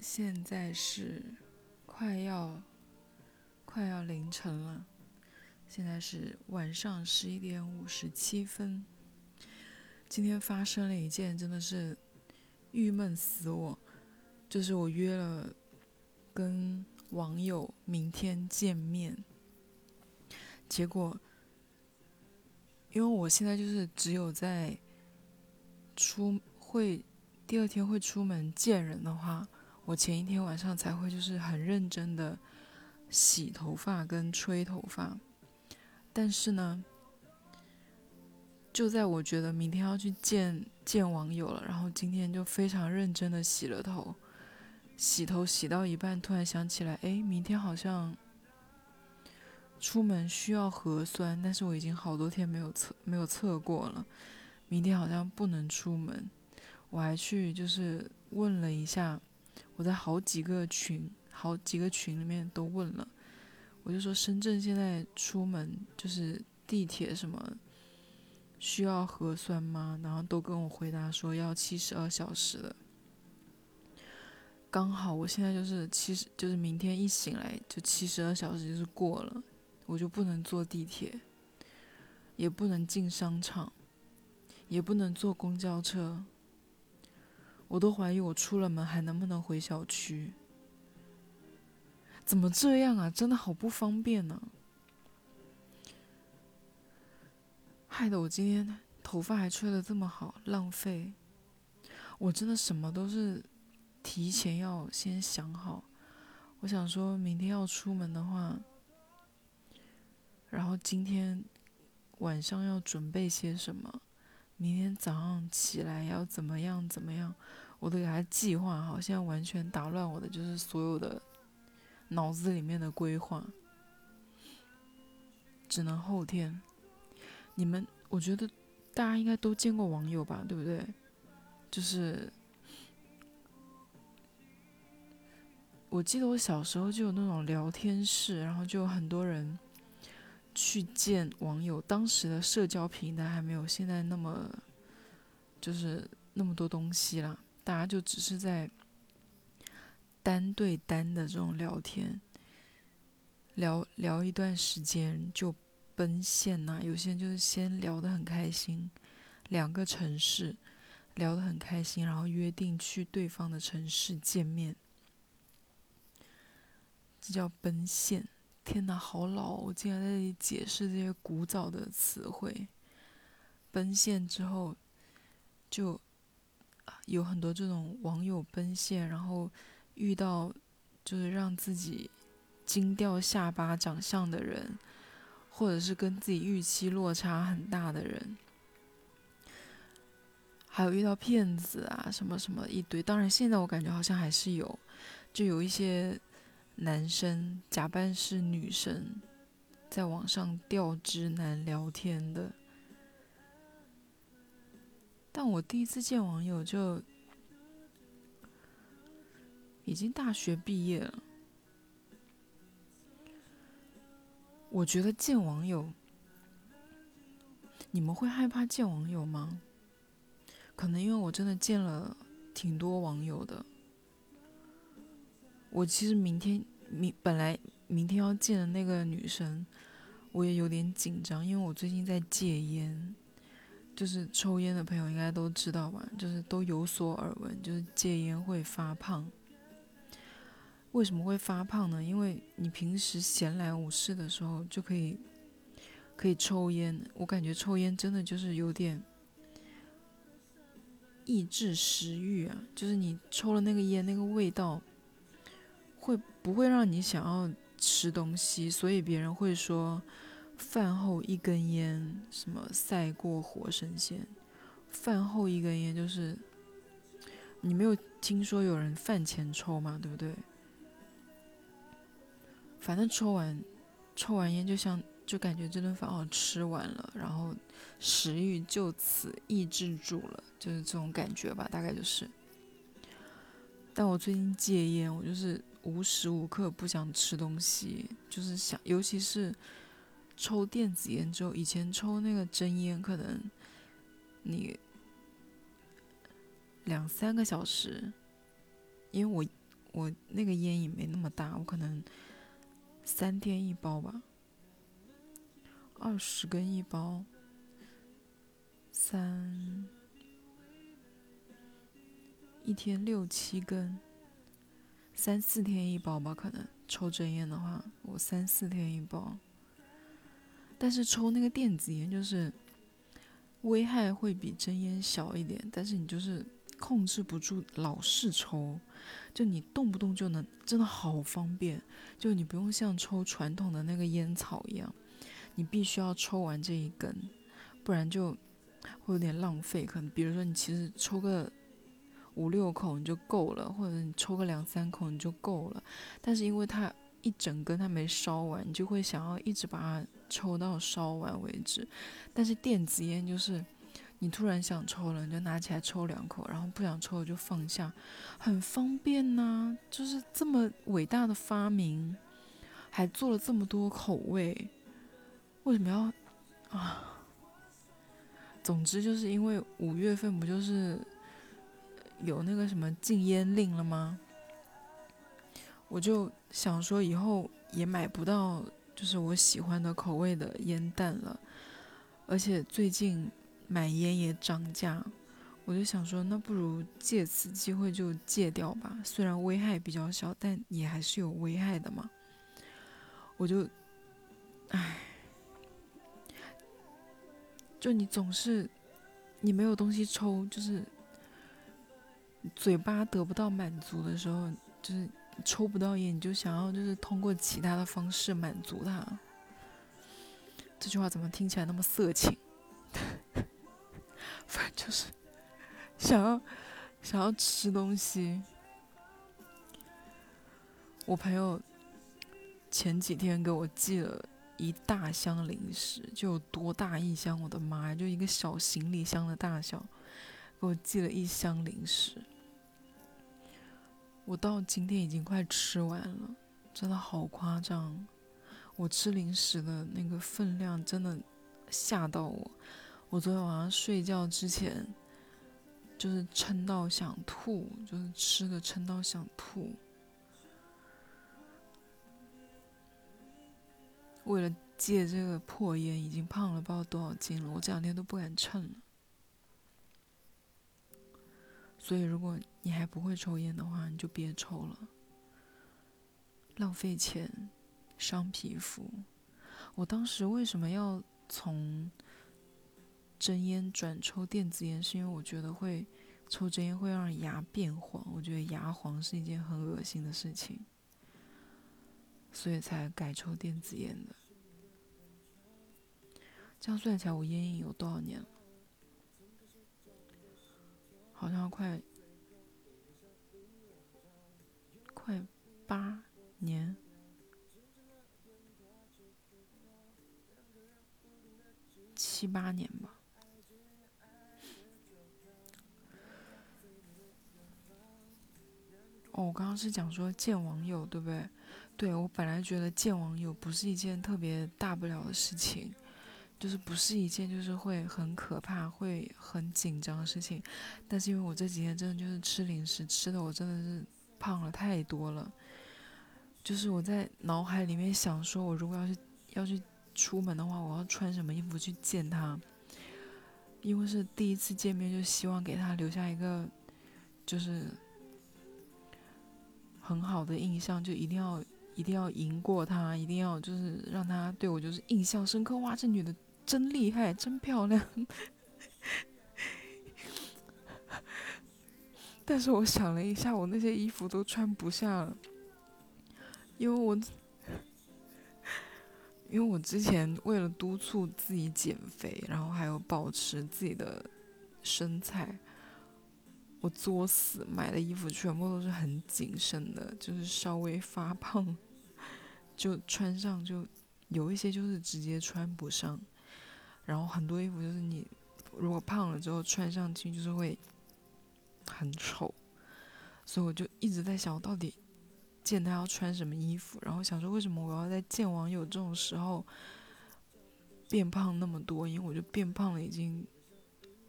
现在是快要快要凌晨了，现在是晚上十一点五十七分。今天发生了一件真的是郁闷死我，就是我约了跟网友明天见面，结果因为我现在就是只有在出会。第二天会出门见人的话，我前一天晚上才会就是很认真的洗头发跟吹头发。但是呢，就在我觉得明天要去见见网友了，然后今天就非常认真的洗了头，洗头洗到一半，突然想起来，哎，明天好像出门需要核酸，但是我已经好多天没有测没有测过了，明天好像不能出门。我还去就是问了一下，我在好几个群、好几个群里面都问了，我就说深圳现在出门就是地铁什么需要核酸吗？然后都跟我回答说要七十二小时的。刚好我现在就是七十，就是明天一醒来就七十二小时就是过了，我就不能坐地铁，也不能进商场，也不能坐公交车。我都怀疑我出了门还能不能回小区？怎么这样啊？真的好不方便呢！害得我今天头发还吹得这么好，浪费。我真的什么都是提前要先想好。我想说明天要出门的话，然后今天晚上要准备些什么？明天早上起来要怎么样？怎么样？我都给他计划好，现在完全打乱我的就是所有的脑子里面的规划，只能后天。你们，我觉得大家应该都见过网友吧，对不对？就是我记得我小时候就有那种聊天室，然后就有很多人去见网友。当时的社交平台还没有现在那么就是那么多东西啦。大家就只是在单对单的这种聊天，聊聊一段时间就奔现呐。有些人就是先聊得很开心，两个城市聊得很开心，然后约定去对方的城市见面，这叫奔现。天呐，好老！我竟然在这里解释这些古早的词汇。奔现之后就。有很多这种网友奔现，然后遇到就是让自己惊掉下巴长相的人，或者是跟自己预期落差很大的人，还有遇到骗子啊什么什么一堆。当然，现在我感觉好像还是有，就有一些男生假扮是女生，在网上钓直男聊天的。但我第一次见网友就已经大学毕业了。我觉得见网友，你们会害怕见网友吗？可能因为我真的见了挺多网友的。我其实明天明本来明天要见的那个女生，我也有点紧张，因为我最近在戒烟。就是抽烟的朋友应该都知道吧，就是都有所耳闻，就是戒烟会发胖。为什么会发胖呢？因为你平时闲来无事的时候就可以可以抽烟，我感觉抽烟真的就是有点抑制食欲啊，就是你抽了那个烟，那个味道会不会让你想要吃东西？所以别人会说。饭后一根烟，什么赛过活神仙？饭后一根烟就是，你没有听说有人饭前抽吗？对不对？反正抽完，抽完烟就像就感觉这顿饭哦吃完了，然后食欲就此抑制住了，就是这种感觉吧，大概就是。但我最近戒烟，我就是无时无刻不想吃东西，就是想，尤其是。抽电子烟之后，以前抽那个真烟，可能你两三个小时，因为我我那个烟瘾没那么大，我可能三天一包吧，二十根一包，三一天六七根，三四天一包吧，可能抽真烟的话，我三四天一包。但是抽那个电子烟就是危害会比真烟小一点，但是你就是控制不住，老是抽，就你动不动就能，真的好方便，就你不用像抽传统的那个烟草一样，你必须要抽完这一根，不然就会有点浪费。可能比如说你其实抽个五六口你就够了，或者你抽个两三口你就够了，但是因为它一整根它没烧完，你就会想要一直把它。抽到烧完为止，但是电子烟就是你突然想抽了，你就拿起来抽两口，然后不想抽就放下，很方便呐。就是这么伟大的发明，还做了这么多口味，为什么要啊？总之就是因为五月份不就是有那个什么禁烟令了吗？我就想说以后也买不到。就是我喜欢的口味的烟弹了，而且最近买烟也涨价，我就想说，那不如借此机会就戒掉吧。虽然危害比较小，但也还是有危害的嘛。我就，唉，就你总是你没有东西抽，就是嘴巴得不到满足的时候，就是。抽不到烟，你就想要就是通过其他的方式满足他。这句话怎么听起来那么色情？反正就是想要想要吃东西。我朋友前几天给我寄了一大箱零食，就有多大一箱？我的妈呀，就一个小行李箱的大小，给我寄了一箱零食。我到今天已经快吃完了，真的好夸张！我吃零食的那个分量真的吓到我。我昨天晚上睡觉之前就是撑到想吐，就是吃的撑到想吐。为了戒这个破烟，已经胖了不知道多少斤了。我这两天都不敢称了。所以，如果你还不会抽烟的话，你就别抽了，浪费钱，伤皮肤。我当时为什么要从真烟转抽电子烟？是因为我觉得会抽真烟会让牙变黄，我觉得牙黄是一件很恶心的事情，所以才改抽电子烟的。这样算起来，我烟瘾有多少年了？好像快快八年，七八年吧。哦，我刚刚是讲说见网友，对不对？对我本来觉得见网友不是一件特别大不了的事情。就是不是一件就是会很可怕、会很紧张的事情，但是因为我这几天真的就是吃零食吃的，我真的是胖了太多了。就是我在脑海里面想说，我如果要是要去出门的话，我要穿什么衣服去见他？因为是第一次见面，就希望给他留下一个就是很好的印象，就一定要一定要赢过他，一定要就是让他对我就是印象深刻。哇，这女的！真厉害，真漂亮。但是我想了一下，我那些衣服都穿不下了，因为我，因为我之前为了督促自己减肥，然后还有保持自己的身材，我作死买的衣服全部都是很紧身的，就是稍微发胖，就穿上就有一些就是直接穿不上。然后很多衣服就是你如果胖了之后穿上去就是会很丑，所以我就一直在想，我到底见他要穿什么衣服？然后想说，为什么我要在见网友这种时候变胖那么多？因为我就变胖了已经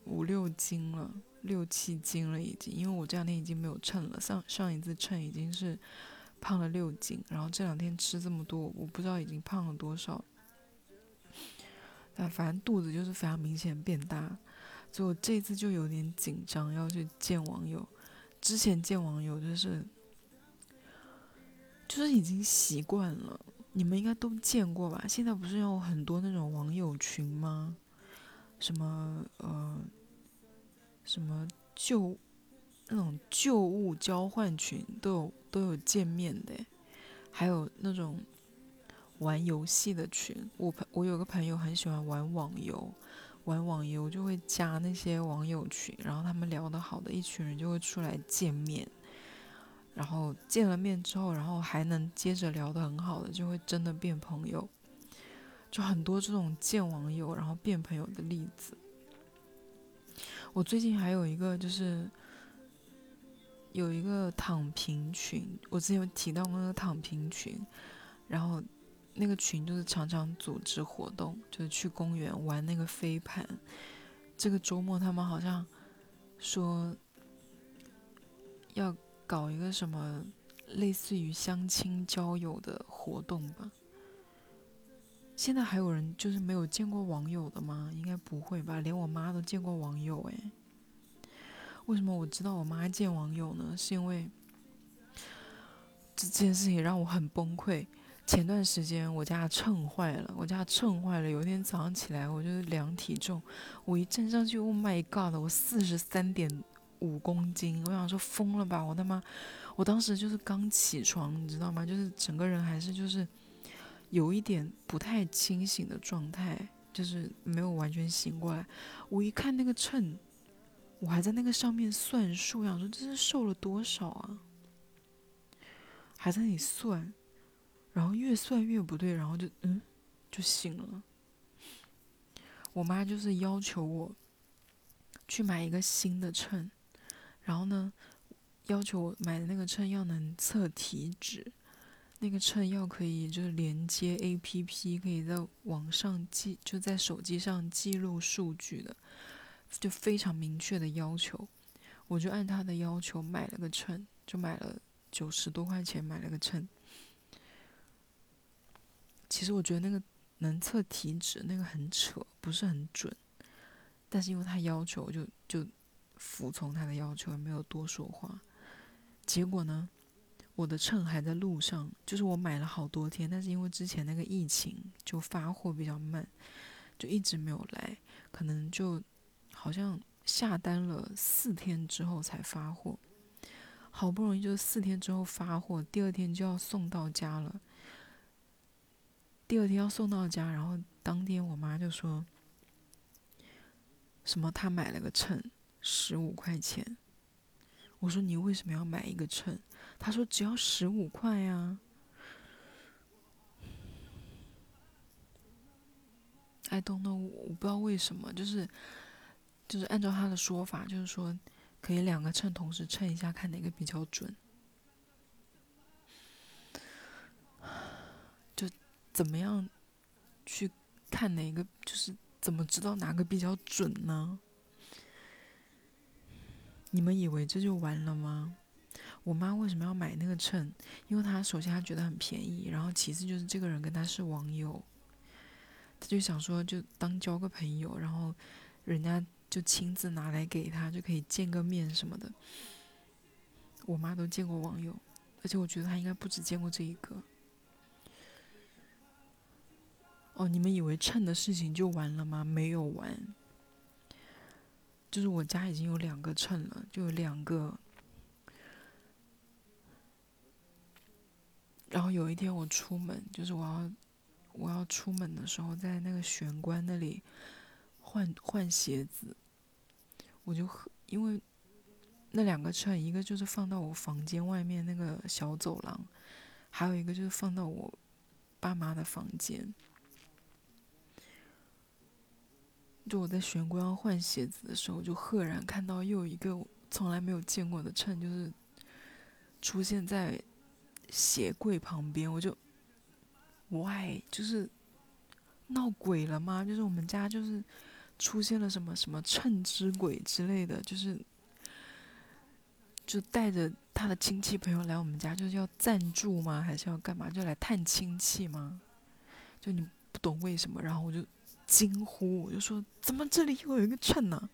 五六斤了，六七斤了已经，因为我这两天已经没有称了，上上一次称已经是胖了六斤，然后这两天吃这么多，我不知道已经胖了多少。但反正肚子就是非常明显变大，所以我这次就有点紧张要去见网友。之前见网友就是就是已经习惯了，你们应该都见过吧？现在不是有很多那种网友群吗？什么呃，什么旧那种旧物交换群都有都有见面的，还有那种玩游戏的群。我朋我有个朋友很喜欢玩网游，玩网游就会加那些网友群，然后他们聊得好的一群人就会出来见面，然后见了面之后，然后还能接着聊得很好的，就会真的变朋友。就很多这种见网友然后变朋友的例子。我最近还有一个就是有一个躺平群，我之前有提到过那个躺平群，然后那个群就是常常组织活动，就是去公园玩那个飞盘。这个周末他们好像说要搞一个什么类似于相亲交友的活动吧。现在还有人就是没有见过网友的吗？应该不会吧，连我妈都见过网友哎。为什么我知道我妈见网友呢？是因为这件事情让我很崩溃。前段时间我家秤坏了，我家秤坏了。有一天早上起来，我就量体重，我一站上去，Oh my god！我四十三点五公斤。我想说疯了吧，我他妈！我当时就是刚起床，你知道吗？就是整个人还是就是。有一点不太清醒的状态，就是没有完全醒过来。我一看那个秤，我还在那个上面算数，想说这是瘦了多少啊？还在那里算，然后越算越不对，然后就嗯，就醒了。我妈就是要求我去买一个新的秤，然后呢，要求我买的那个秤要能测体脂。那个秤要可以就是连接 A P P，可以在网上记，就在手机上记录数据的，就非常明确的要求。我就按她的要求买了个秤，就买了九十多块钱买了个秤。其实我觉得那个能测体脂那个很扯，不是很准。但是因为他要求，就就服从他的要求，没有多说话。结果呢？我的秤还在路上，就是我买了好多天，但是因为之前那个疫情，就发货比较慢，就一直没有来，可能就好像下单了四天之后才发货，好不容易就四天之后发货，第二天就要送到家了，第二天要送到家，然后当天我妈就说，什么她买了个秤，十五块钱。我说你为什么要买一个秤？她说只要十五块呀。I don't know，我不知道为什么，就是就是按照他的说法，就是说可以两个秤同时称一下，看哪个比较准。就怎么样去看哪个，就是怎么知道哪个比较准呢？你们以为这就完了吗？我妈为什么要买那个秤？因为她首先她觉得很便宜，然后其次就是这个人跟她是网友，她就想说就当交个朋友，然后人家就亲自拿来给她，就可以见个面什么的。我妈都见过网友，而且我觉得她应该不止见过这一个。哦，你们以为秤的事情就完了吗？没有完。就是我家已经有两个秤了，就有两个。然后有一天我出门，就是我要我要出门的时候，在那个玄关那里换换鞋子，我就因为那两个秤，一个就是放到我房间外面那个小走廊，还有一个就是放到我爸妈的房间。就我在玄关换鞋子的时候，就赫然看到又一个从来没有见过的秤，就是出现在鞋柜旁边。我就，why？就是闹鬼了吗？就是我们家就是出现了什么什么秤之鬼之类的，就是就带着他的亲戚朋友来我们家，就是要暂住吗？还是要干嘛？就来探亲戚吗？就你不懂为什么，然后我就惊呼，我就说怎么这里又有一个秤呢？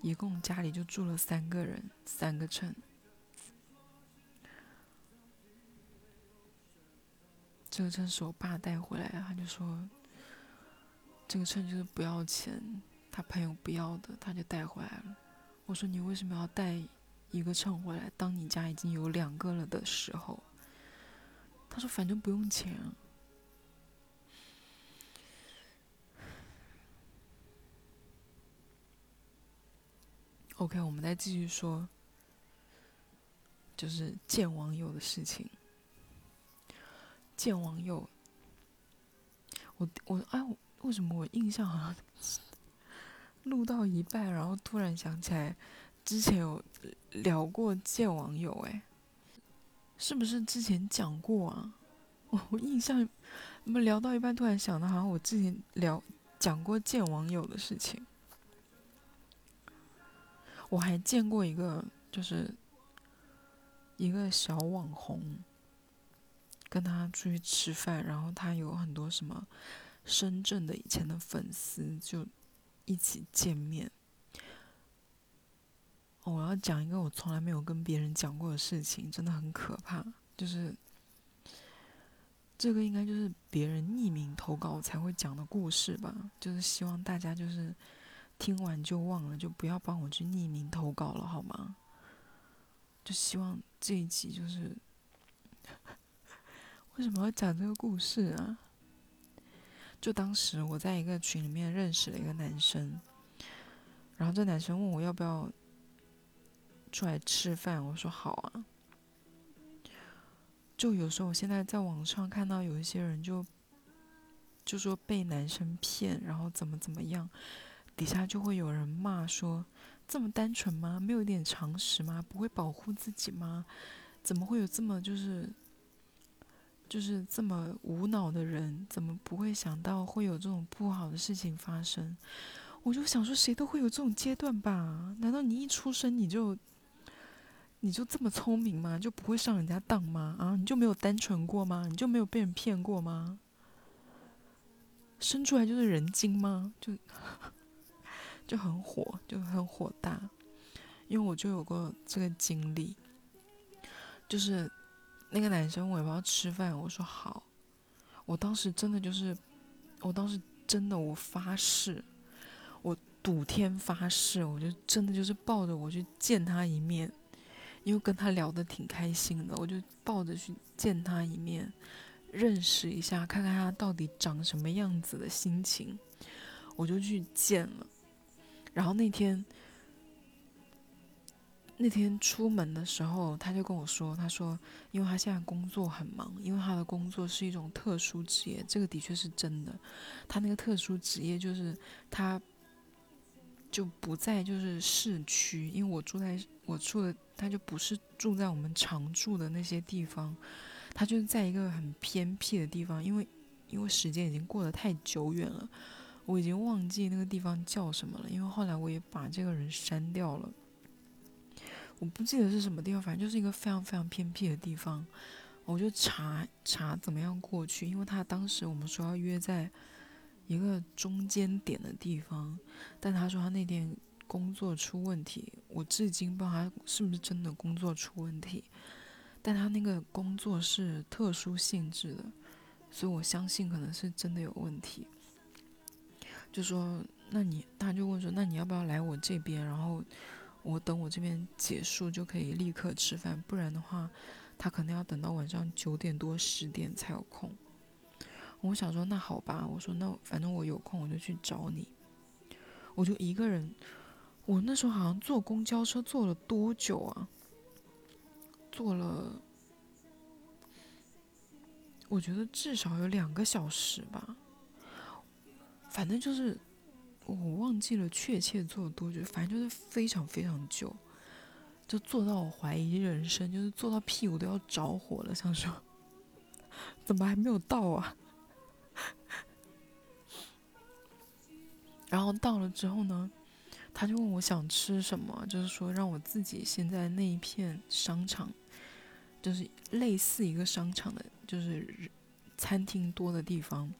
一共家里就住了三个人，三个秤。这个秤是我爸带回来的，他就说这个秤就是不要钱，他朋友不要的，他就带回来了。我说你为什么要带一个秤回来？当你家已经有两个了的时候，他说反正不用钱。OK，我们再继续说，就是见网友的事情。见网友，我我哎，为什么我印象好像录到一半，然后突然想起来之前有聊过见网友？哎，是不是之前讲过啊？我印象，我们聊到一半突然想到，好像我之前聊讲过见网友的事情。我还见过一个，就是一个小网红。跟他出去吃饭，然后他有很多什么深圳的以前的粉丝，就一起见面。我要讲一个我从来没有跟别人讲过的事情，真的很可怕。就是这个应该就是别人匿名投稿才会讲的故事吧？就是希望大家就是听完就忘了，就不要帮我去匿名投稿了，好吗？就希望这一集就是。为什么要讲这个故事啊？就当时我在一个群里面认识了一个男生，然后这男生问我要不要出来吃饭，我说好啊。就有时候我现在在网上看到有一些人就就说被男生骗，然后怎么怎么样，底下就会有人骂说这么单纯吗？没有一点常识吗？不会保护自己吗？怎么会有这么就是？就是这么无脑的人，怎么不会想到会有这种不好的事情发生？我就想说，谁都会有这种阶段吧？难道你一出生你就你就这么聪明吗？就不会上人家当吗？啊，你就没有单纯过吗？你就没有被人骗过吗？生出来就是人精吗？就 就很火，就很火大，因为我就有过这个经历，就是。那个男生问我要不要吃饭，我说好。我当时真的就是，我当时真的我发誓，我赌天发誓，我就真的就是抱着我去见他一面，因为跟他聊得挺开心的，我就抱着去见他一面，认识一下，看看他到底长什么样子的心情，我就去见了。然后那天。那天出门的时候，他就跟我说：“他说，因为他现在工作很忙，因为他的工作是一种特殊职业，这个的确是真的。他那个特殊职业就是他就不在就是市区，因为我住在我住的，他就不是住在我们常住的那些地方，他就是在一个很偏僻的地方。因为因为时间已经过得太久远了，我已经忘记那个地方叫什么了。因为后来我也把这个人删掉了。”我不记得是什么地方，反正就是一个非常非常偏僻的地方。我就查查怎么样过去，因为他当时我们说要约在一个中间点的地方，但他说他那天工作出问题，我至今不知道他是不是真的工作出问题，但他那个工作是特殊性质的，所以我相信可能是真的有问题。就说那你，他就问说那你要不要来我这边，然后。我等我这边结束就可以立刻吃饭，不然的话，他可能要等到晚上九点多十点才有空。我想说那好吧，我说那反正我有空我就去找你。我就一个人，我那时候好像坐公交车坐了多久啊？坐了，我觉得至少有两个小时吧。反正就是。我忘记了确切坐了多久，反正就是非常非常久，就坐到我怀疑人生，就是坐到屁股都要着火了，想说 怎么还没有到啊？然后到了之后呢，他就问我想吃什么，就是说让我自己先在那一片商场，就是类似一个商场的，就是餐厅多的地方。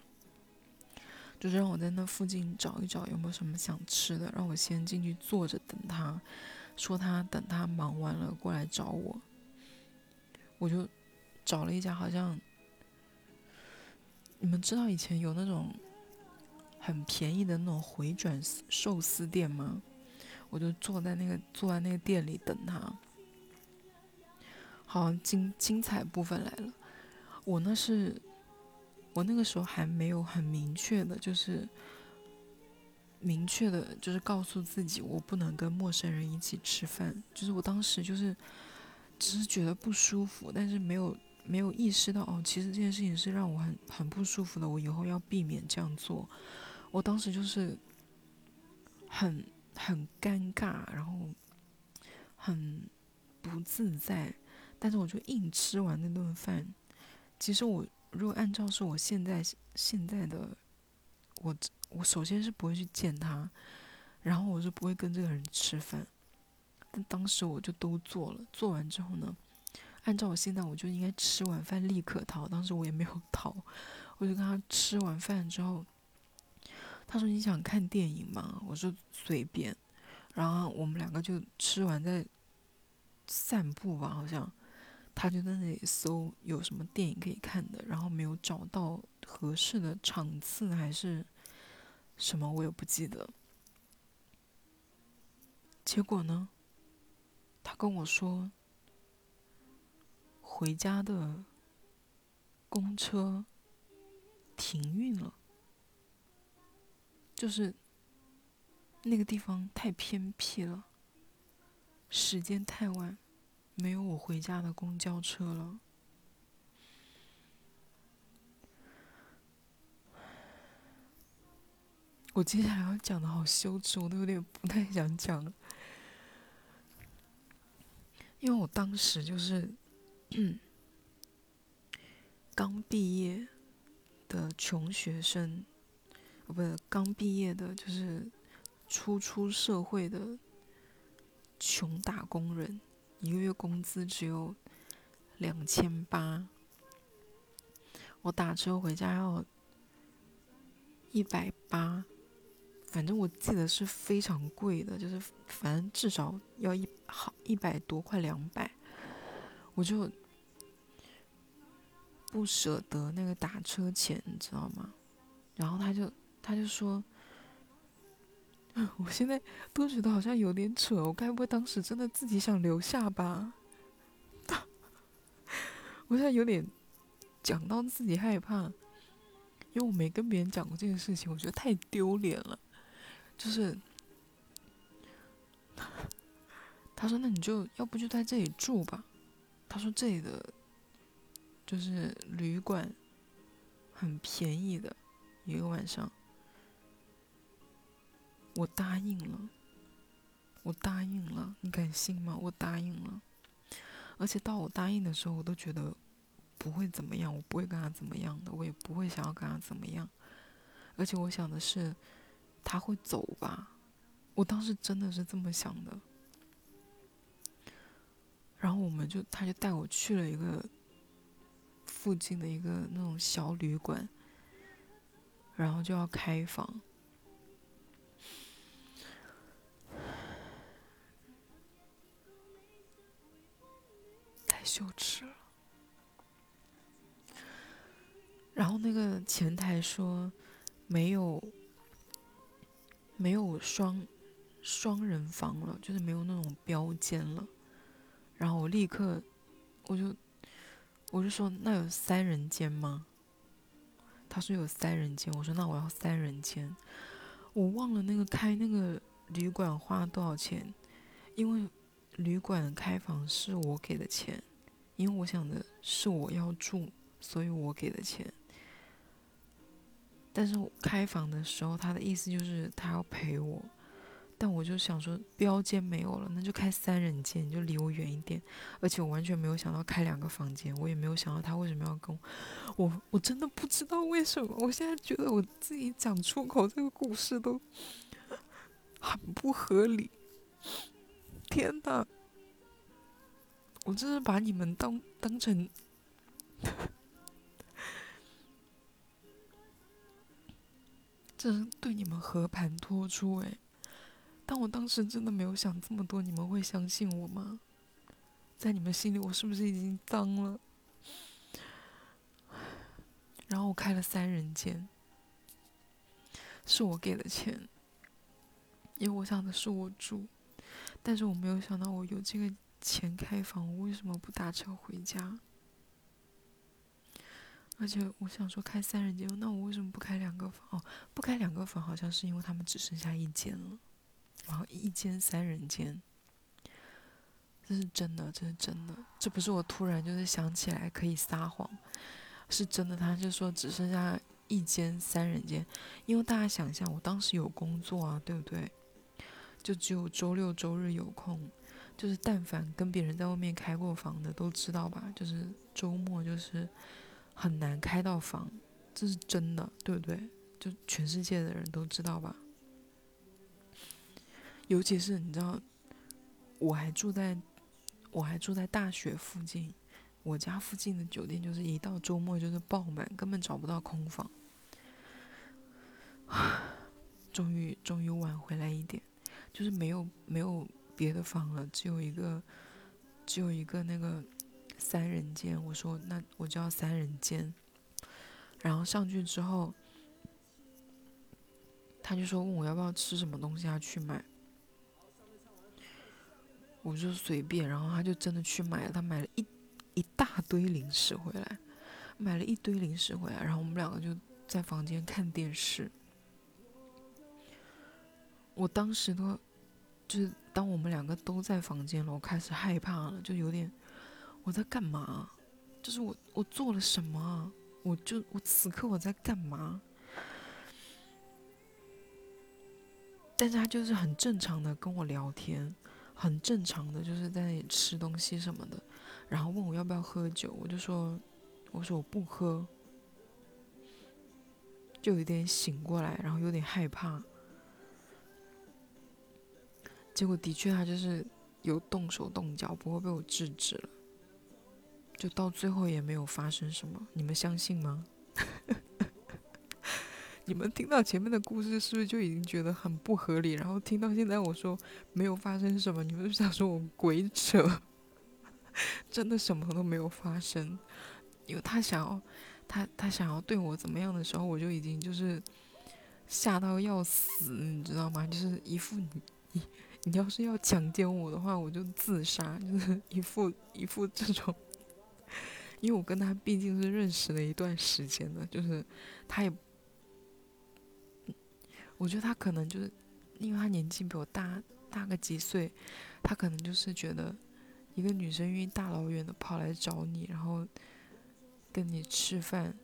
就是让我在那附近找一找有没有什么想吃的，让我先进去坐着等他，说他等他忙完了过来找我。我就找了一家好像，你们知道以前有那种很便宜的那种回转寿司店吗？我就坐在那个坐在那个店里等他。好，精精彩部分来了，我那是。我那个时候还没有很明确的，就是明确的，就是告诉自己我不能跟陌生人一起吃饭。就是我当时就是只是觉得不舒服，但是没有没有意识到哦，其实这件事情是让我很很不舒服的。我以后要避免这样做。我当时就是很很尴尬，然后很不自在，但是我就硬吃完那顿饭。其实我。如果按照是我现在现在的我，我首先是不会去见他，然后我是不会跟这个人吃饭。但当时我就都做了，做完之后呢，按照我现在我就应该吃完饭立刻逃。当时我也没有逃，我就跟他吃完饭之后，他说你想看电影吗？我说随便。然后我们两个就吃完在散步吧，好像。他就在那里搜有什么电影可以看的，然后没有找到合适的场次还是什么，我也不记得。结果呢，他跟我说，回家的公车停运了，就是那个地方太偏僻了，时间太晚。没有我回家的公交车了。我接下来要讲的好羞耻，我都有点不太想讲了。因为我当时就是嗯刚毕业的穷学生，哦，不是刚毕业的，就是初出社会的穷打工人。一个月工资只有两千八，我打车回家要一百八，反正我记得是非常贵的，就是反正至少要一好一百多快两百，我就不舍得那个打车钱，你知道吗？然后他就他就说。我现在都觉得好像有点扯，我该不会当时真的自己想留下吧？我现在有点讲到自己害怕，因为我没跟别人讲过这件事情，我觉得太丢脸了。就是 他说：“那你就要不就在这里住吧。”他说：“这里的就是旅馆很便宜的，一个晚上。”我答应了，我答应了，你敢信吗？我答应了，而且到我答应的时候，我都觉得不会怎么样，我不会跟他怎么样的，我也不会想要跟他怎么样，而且我想的是他会走吧，我当时真的是这么想的。然后我们就，他就带我去了一个附近的一个那种小旅馆，然后就要开房。太羞耻了。然后那个前台说没有没有双双人房了，就是没有那种标间了。然后我立刻我就我就说那有三人间吗？他说有三人间，我说那我要三人间。我忘了那个开那个旅馆花多少钱，因为旅馆开房是我给的钱。因为我想的是我要住，所以我给的钱。但是开房的时候，他的意思就是他要陪我，但我就想说，标间没有了，那就开三人间，就离我远一点。而且我完全没有想到开两个房间，我也没有想到他为什么要跟我，我我真的不知道为什么。我现在觉得我自己讲出口这个故事都很不合理。天呐，我真是把你们当当成，这是对你们和盘托出诶。但我当时真的没有想这么多，你们会相信我吗？在你们心里，我是不是已经脏了？然后我开了三人间，是我给的钱，因为我想的是我住，但是我没有想到我有这个钱开房，我为什么不打车回家？而且我想说开三人间，那我为什么不开两个房？哦，不开两个房，好像是因为他们只剩下一间了。然后一间三人间，这是真的，这是真的，这不是我突然就是想起来可以撒谎，是真的。他就说只剩下一间三人间，因为大家想象我当时有工作啊，对不对？就只有周六周日有空，就是但凡跟别人在外面开过房的都知道吧，就是周末就是很难开到房，这是真的，对不对？就全世界的人都知道吧。尤其是你知道，我还住在，我还住在大学附近，我家附近的酒店就是一到周末就是爆满，根本找不到空房。终于终于挽回来一点，就是没有没有别的房了，只有一个，只有一个那个三人间。我说那我就要三人间，然后上去之后，他就说问我要不要吃什么东西，啊去买。我就随便，然后他就真的去买了，他买了一一大堆零食回来，买了一堆零食回来，然后我们两个就在房间看电视。我当时都就是当我们两个都在房间了，我开始害怕了，就有点我在干嘛？就是我我做了什么？我就我此刻我在干嘛？但是他就是很正常的跟我聊天。很正常的，就是在那里吃东西什么的，然后问我要不要喝酒，我就说，我说我不喝，就有点醒过来，然后有点害怕，结果的确他就是有动手动脚，不过被我制止了，就到最后也没有发生什么，你们相信吗？你们听到前面的故事，是不是就已经觉得很不合理？然后听到现在我说没有发生什么，你们就想说我鬼扯？真的什么都没有发生，因为他想要，他他想要对我怎么样的时候，我就已经就是吓到要死，你知道吗？就是一副你你你要是要强奸我的话，我就自杀，就是一副一副这种。因为我跟他毕竟是认识了一段时间的，就是他也。我觉得他可能就是，因为他年纪比我大大个几岁，他可能就是觉得，一个女生愿意大老远的跑来找你，然后跟你吃饭，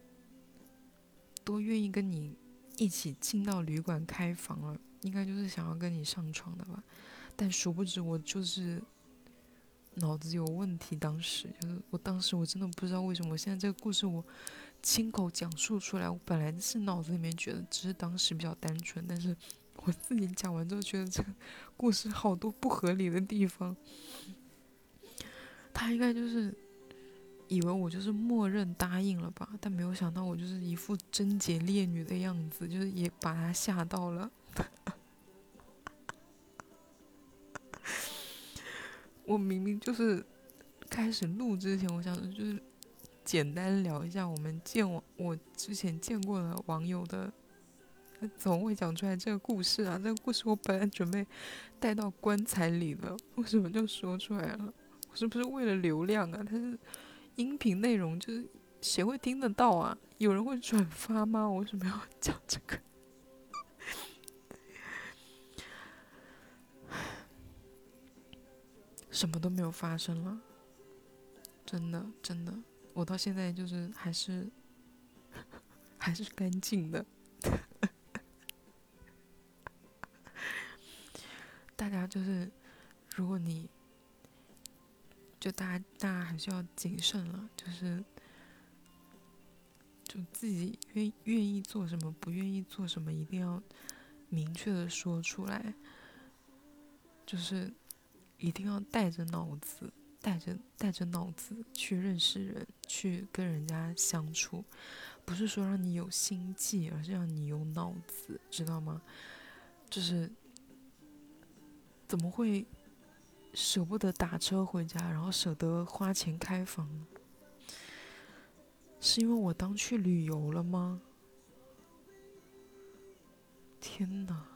都愿意跟你一起进到旅馆开房了，应该就是想要跟你上床的吧。但殊不知我就是脑子有问题，当时就是我当时我真的不知道为什么，我现在这个故事我。亲口讲述出来，我本来是脑子里面觉得只是当时比较单纯，但是我自己讲完之后，觉得这个故事好多不合理的地方。他应该就是以为我就是默认答应了吧，但没有想到我就是一副贞洁烈女的样子，就是也把他吓到了。我明明就是开始录之前，我想的就是。简单聊一下我们见网，我之前见过的网友的，怎么会讲出来这个故事啊？这个故事我本来准备带到棺材里的，为什么就说出来了？我是不是为了流量啊？它是音频内容，就是谁会听得到啊？有人会转发吗？我为什么要讲这个？什么都没有发生了，真的，真的。我到现在就是还是还是干净的，大家就是如果你就大家大家还是要谨慎了，就是就自己愿愿意做什么，不愿意做什么，一定要明确的说出来，就是一定要带着脑子，带着带着脑子去认识人，去跟人家相处，不是说让你有心计，而是让你有脑子，知道吗？就是怎么会？舍不得打车回家，然后舍得花钱开房，是因为我当去旅游了吗？天哪！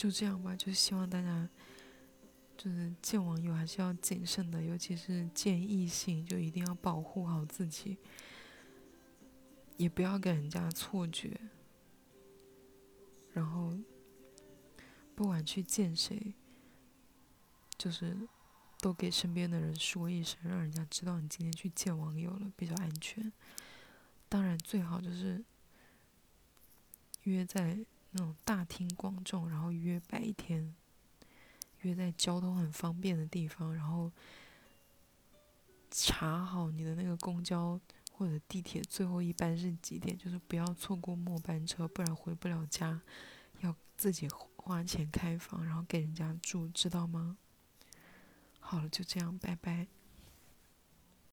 就这样吧，就希望大家就是见网友还是要谨慎的，尤其是见异性，就一定要保护好自己，也不要给人家错觉。然后，不管去见谁，就是都给身边的人说一声，让人家知道你今天去见网友了，比较安全。当然，最好就是约在那种大庭广众，然后约白天，约在交通很方便的地方，然后查好你的那个公交或者地铁最后一班是几点，就是不要错过末班车，不然回不了家。要自己花钱开房，然后给人家住，知道吗？好了，就这样，拜拜。